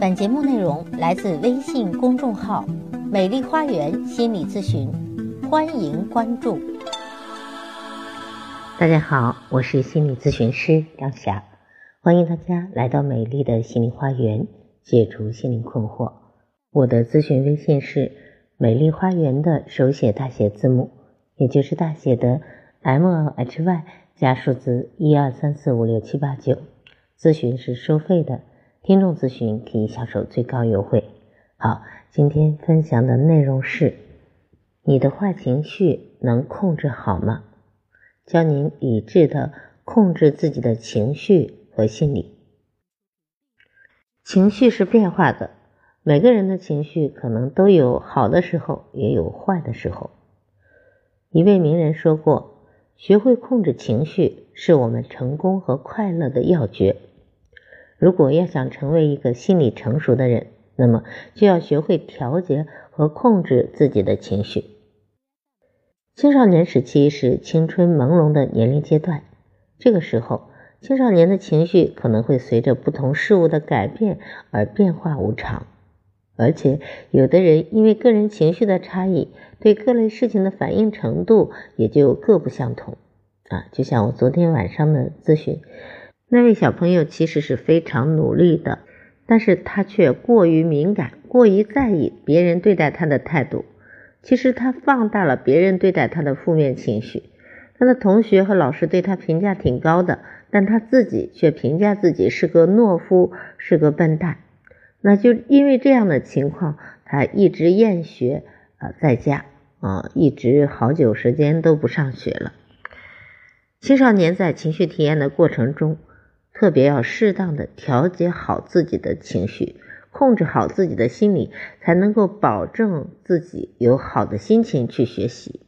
本节目内容来自微信公众号“美丽花园心理咨询”，欢迎关注。大家好，我是心理咨询师张霞，欢迎大家来到美丽的心灵花园，解除心灵困惑。我的咨询微信是“美丽花园”的手写大写字母，也就是大写的 M L H Y 加数字一二三四五六七八九。咨询是收费的。听众咨询可以享受最高优惠。好，今天分享的内容是：你的坏情绪能控制好吗？教您理智的控制自己的情绪和心理。情绪是变化的，每个人的情绪可能都有好的时候，也有坏的时候。一位名人说过：“学会控制情绪，是我们成功和快乐的要诀。”如果要想成为一个心理成熟的人，那么就要学会调节和控制自己的情绪。青少年时期是青春朦胧的年龄阶段，这个时候青少年的情绪可能会随着不同事物的改变而变化无常，而且有的人因为个人情绪的差异，对各类事情的反应程度也就各不相同。啊，就像我昨天晚上的咨询。那位小朋友其实是非常努力的，但是他却过于敏感，过于在意别人对待他的态度。其实他放大了别人对待他的负面情绪。他的同学和老师对他评价挺高的，但他自己却评价自己是个懦夫，是个笨蛋。那就因为这样的情况，他一直厌学，呃，在家啊，一直好久时间都不上学了。青少年在情绪体验的过程中。特别要适当的调节好自己的情绪，控制好自己的心理，才能够保证自己有好的心情去学习。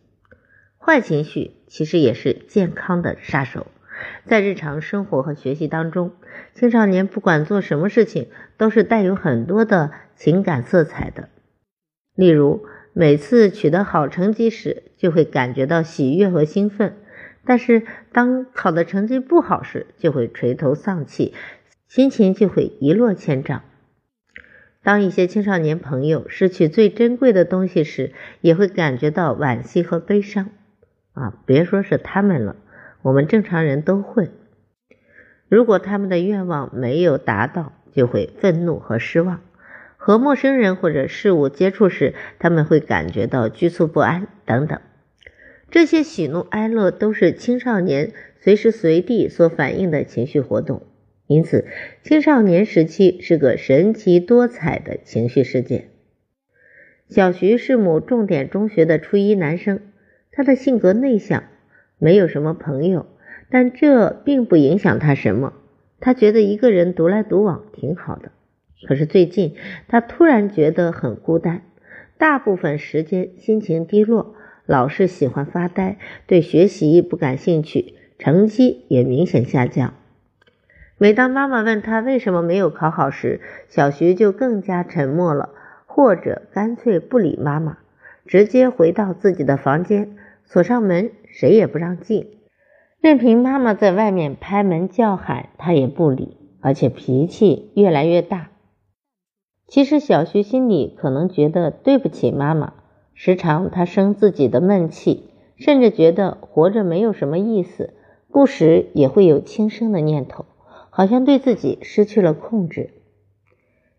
坏情绪其实也是健康的杀手，在日常生活和学习当中，青少年不管做什么事情，都是带有很多的情感色彩的。例如，每次取得好成绩时，就会感觉到喜悦和兴奋。但是，当考的成绩不好时，就会垂头丧气，心情就会一落千丈。当一些青少年朋友失去最珍贵的东西时，也会感觉到惋惜和悲伤。啊，别说是他们了，我们正常人都会。如果他们的愿望没有达到，就会愤怒和失望。和陌生人或者事物接触时，他们会感觉到局促不安等等。这些喜怒哀乐都是青少年随时随地所反映的情绪活动，因此青少年时期是个神奇多彩的情绪世界。小徐是某重点中学的初一男生，他的性格内向，没有什么朋友，但这并不影响他什么。他觉得一个人独来独往挺好的。可是最近他突然觉得很孤单，大部分时间心情低落。老是喜欢发呆，对学习不感兴趣，成绩也明显下降。每当妈妈问他为什么没有考好时，小徐就更加沉默了，或者干脆不理妈妈，直接回到自己的房间，锁上门，谁也不让进，任凭妈妈在外面拍门叫喊，他也不理，而且脾气越来越大。其实小徐心里可能觉得对不起妈妈。时常他生自己的闷气，甚至觉得活着没有什么意思，不时也会有轻生的念头，好像对自己失去了控制。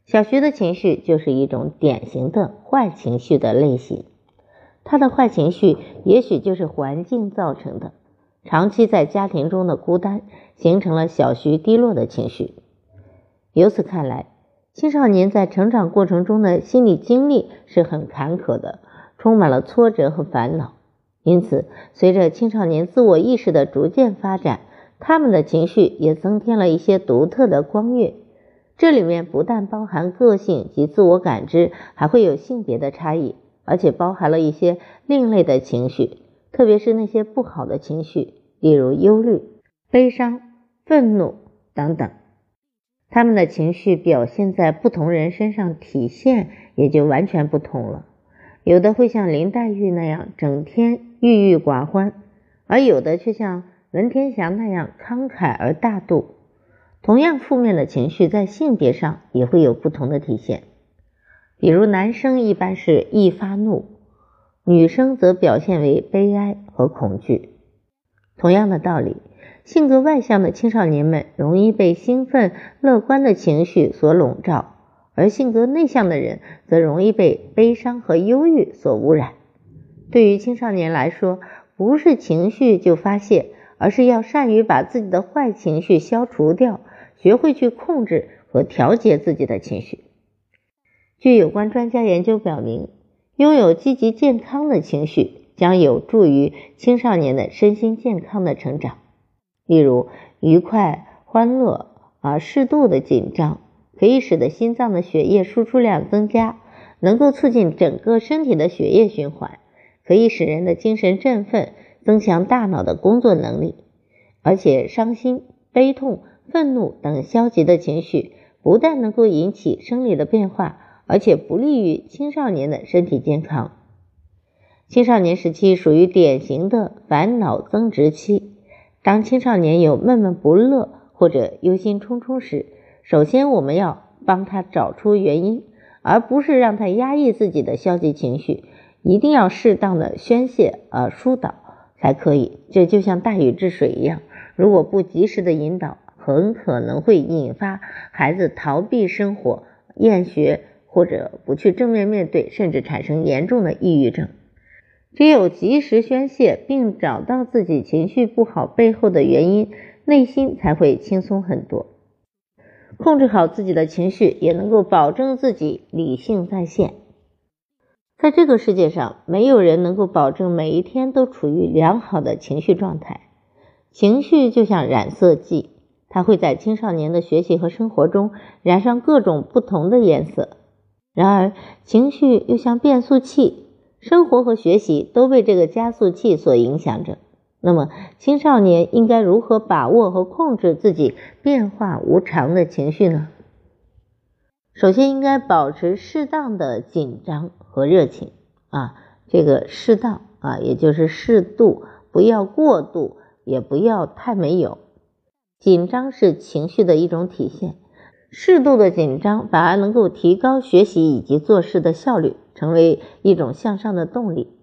小徐的情绪就是一种典型的坏情绪的类型，他的坏情绪也许就是环境造成的，长期在家庭中的孤单，形成了小徐低落的情绪。由此看来，青少年在成长过程中的心理经历是很坎坷的。充满了挫折和烦恼，因此，随着青少年自我意识的逐渐发展，他们的情绪也增添了一些独特的光晕。这里面不但包含个性及自我感知，还会有性别的差异，而且包含了一些另类的情绪，特别是那些不好的情绪，例如忧虑、悲伤、愤怒等等。他们的情绪表现在不同人身上，体现也就完全不同了。有的会像林黛玉那样整天郁郁寡欢，而有的却像文天祥那样慷慨而大度。同样，负面的情绪在性别上也会有不同的体现。比如，男生一般是易发怒，女生则表现为悲哀和恐惧。同样的道理，性格外向的青少年们容易被兴奋、乐观的情绪所笼罩，而性格内向的人则容易被悲伤和忧郁所污染。对于青少年来说，不是情绪就发泄，而是要善于把自己的坏情绪消除掉。学会去控制和调节自己的情绪。据有关专家研究表明，拥有积极健康的情绪将有助于青少年的身心健康的成长。例如，愉快、欢乐啊，适度的紧张可以使得心脏的血液输出量增加，能够促进整个身体的血液循环，可以使人的精神振奋，增强大脑的工作能力。而且，伤心、悲痛。愤怒等消极的情绪不但能够引起生理的变化，而且不利于青少年的身体健康。青少年时期属于典型的烦恼增值期。当青少年有闷闷不乐或者忧心忡忡时，首先我们要帮他找出原因，而不是让他压抑自己的消极情绪，一定要适当的宣泄呃疏导才可以。这就像大禹治水一样，如果不及时的引导。很可能会引发孩子逃避生活、厌学或者不去正面面对，甚至产生严重的抑郁症。只有及时宣泄，并找到自己情绪不好背后的原因，内心才会轻松很多。控制好自己的情绪，也能够保证自己理性在线。在这个世界上，没有人能够保证每一天都处于良好的情绪状态。情绪就像染色剂。它会在青少年的学习和生活中染上各种不同的颜色。然而，情绪又像变速器，生活和学习都被这个加速器所影响着。那么，青少年应该如何把握和控制自己变化无常的情绪呢？首先，应该保持适当的紧张和热情啊，这个适当啊，也就是适度，不要过度，也不要太没有。紧张是情绪的一种体现，适度的紧张反而能够提高学习以及做事的效率，成为一种向上的动力。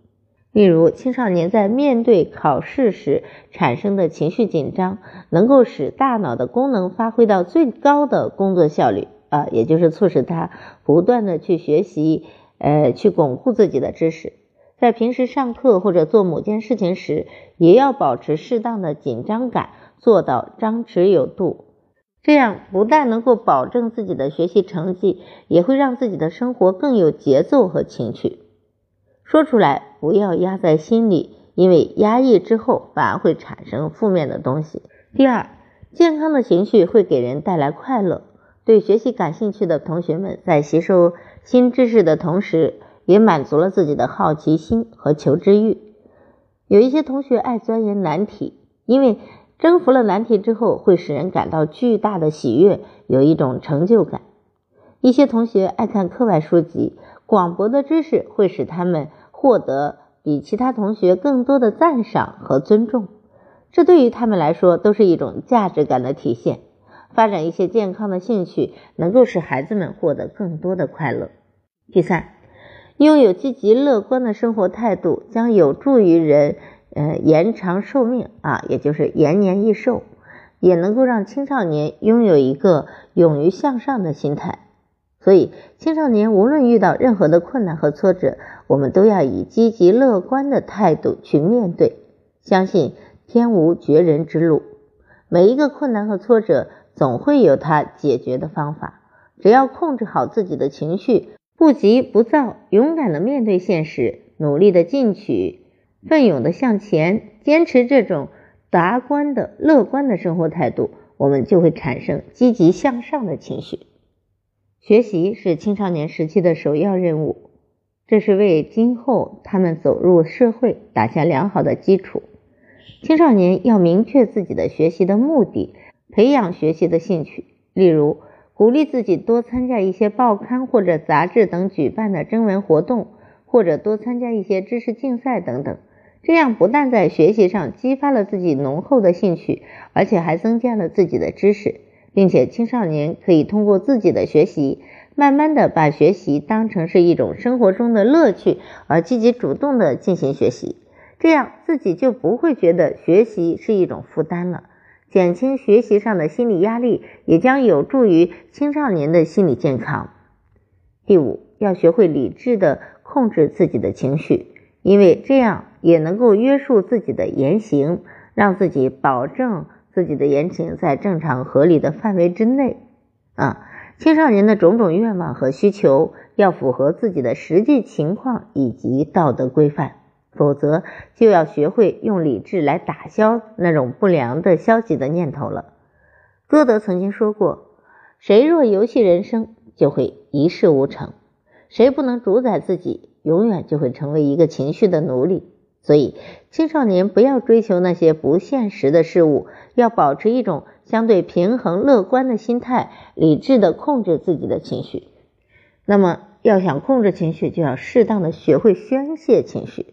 例如，青少年在面对考试时产生的情绪紧张，能够使大脑的功能发挥到最高的工作效率啊，也就是促使他不断的去学习，呃，去巩固自己的知识。在平时上课或者做某件事情时，也要保持适当的紧张感。做到张弛有度，这样不但能够保证自己的学习成绩，也会让自己的生活更有节奏和情趣。说出来不要压在心里，因为压抑之后反而会产生负面的东西。第二，健康的情绪会给人带来快乐。对学习感兴趣的同学们，在吸收新知识的同时，也满足了自己的好奇心和求知欲。有一些同学爱钻研难题，因为。征服了难题之后，会使人感到巨大的喜悦，有一种成就感。一些同学爱看课外书籍，广博的知识会使他们获得比其他同学更多的赞赏和尊重，这对于他们来说都是一种价值感的体现。发展一些健康的兴趣，能够使孩子们获得更多的快乐。第三，拥有积极乐观的生活态度，将有助于人。呃，延长寿命啊，也就是延年益寿，也能够让青少年拥有一个勇于向上的心态。所以，青少年无论遇到任何的困难和挫折，我们都要以积极乐观的态度去面对，相信天无绝人之路，每一个困难和挫折总会有它解决的方法。只要控制好自己的情绪，不急不躁，勇敢的面对现实，努力的进取。奋勇的向前，坚持这种达观的乐观的生活态度，我们就会产生积极向上的情绪。学习是青少年时期的首要任务，这是为今后他们走入社会打下良好的基础。青少年要明确自己的学习的目的，培养学习的兴趣，例如鼓励自己多参加一些报刊或者杂志等举办的征文活动，或者多参加一些知识竞赛等等。这样不但在学习上激发了自己浓厚的兴趣，而且还增加了自己的知识，并且青少年可以通过自己的学习，慢慢的把学习当成是一种生活中的乐趣，而积极主动的进行学习，这样自己就不会觉得学习是一种负担了，减轻学习上的心理压力，也将有助于青少年的心理健康。第五，要学会理智的控制自己的情绪，因为这样也能够约束自己的言行，让自己保证。自己的言行在正常合理的范围之内啊，青少年的种种愿望和需求要符合自己的实际情况以及道德规范，否则就要学会用理智来打消那种不良的消极的念头了。歌德曾经说过：“谁若游戏人生，就会一事无成；谁不能主宰自己，永远就会成为一个情绪的奴隶。”所以，青少年不要追求那些不现实的事物，要保持一种相对平衡、乐观的心态，理智的控制自己的情绪。那么，要想控制情绪，就要适当的学会宣泄情绪。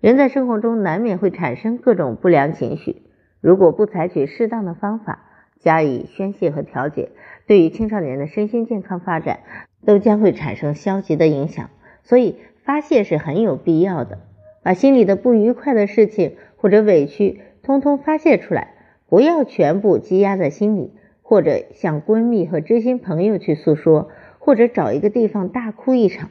人在生活中难免会产生各种不良情绪，如果不采取适当的方法加以宣泄和调节，对于青少年的身心健康发展都将会产生消极的影响。所以，发泄是很有必要的。把心里的不愉快的事情或者委屈通通发泄出来，不要全部积压在心里，或者向闺蜜和知心朋友去诉说，或者找一个地方大哭一场。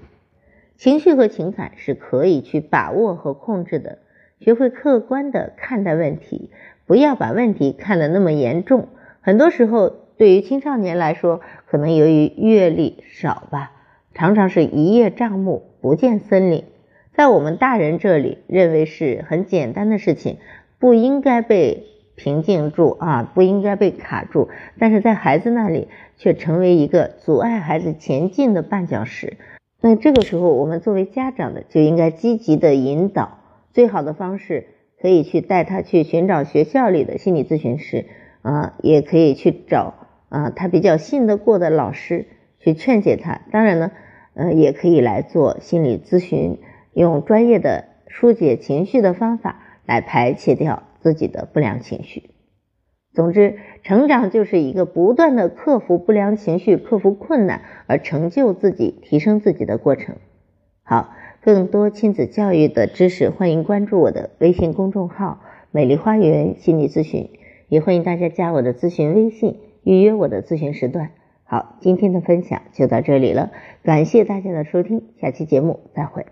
情绪和情感是可以去把握和控制的，学会客观的看待问题，不要把问题看得那么严重。很多时候，对于青少年来说，可能由于阅历少吧，常常是一叶障目，不见森林。在我们大人这里，认为是很简单的事情，不应该被平静住啊，不应该被卡住。但是在孩子那里，却成为一个阻碍孩子前进的绊脚石。那这个时候，我们作为家长的，就应该积极的引导。最好的方式，可以去带他去寻找学校里的心理咨询师啊，也可以去找啊他比较信得过的老师去劝解他。当然呢，呃，也可以来做心理咨询。用专业的疏解情绪的方法来排泄掉自己的不良情绪。总之，成长就是一个不断的克服不良情绪、克服困难而成就自己、提升自己的过程。好，更多亲子教育的知识，欢迎关注我的微信公众号“美丽花园心理咨询”，也欢迎大家加我的咨询微信，预约我的咨询时段。好，今天的分享就到这里了，感谢大家的收听，下期节目再会。